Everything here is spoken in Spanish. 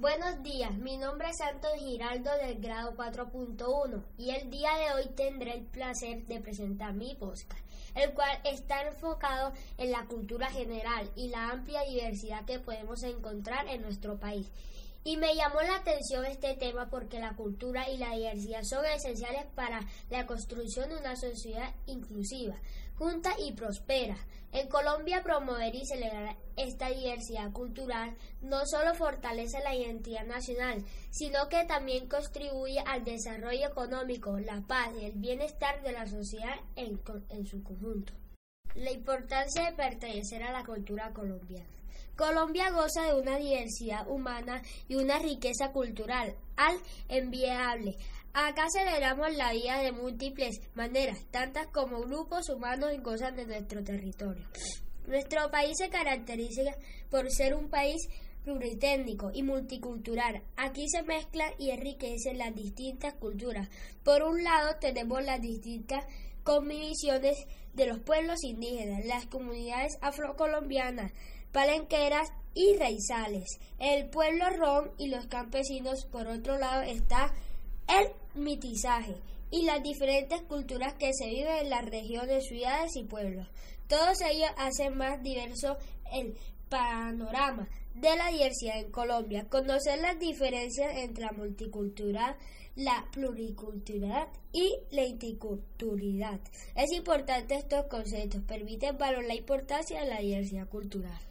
Buenos días, mi nombre es Santos Giraldo del grado 4.1 y el día de hoy tendré el placer de presentar mi podcast, el cual está enfocado en la cultura general y la amplia diversidad que podemos encontrar en nuestro país. Y me llamó la atención este tema porque la cultura y la diversidad son esenciales para la construcción de una sociedad inclusiva, junta y prospera. En Colombia promover y celebrar esta diversidad cultural no solo fortalece la identidad nacional, sino que también contribuye al desarrollo económico, la paz y el bienestar de la sociedad en, en su conjunto. La importancia de pertenecer a la cultura colombiana. Colombia goza de una diversidad humana y una riqueza cultural al enviable. Acá celebramos la vida de múltiples maneras, tantas como grupos humanos gozan de nuestro territorio. Nuestro país se caracteriza por ser un país pluritécnico y multicultural. Aquí se mezclan y enriquecen las distintas culturas. Por un lado tenemos las distintas convicciones de los pueblos indígenas, las comunidades afrocolombianas, palenqueras y raizales. El pueblo rom y los campesinos, por otro lado, está el mitizaje y las diferentes culturas que se viven en las regiones, ciudades y pueblos. Todos ellos hacen más diverso el panorama de la diversidad en Colombia, conocer las diferencias entre la multicultural, la pluriculturalidad y la interculturalidad. Es importante estos conceptos, permiten valorar la importancia de la diversidad cultural.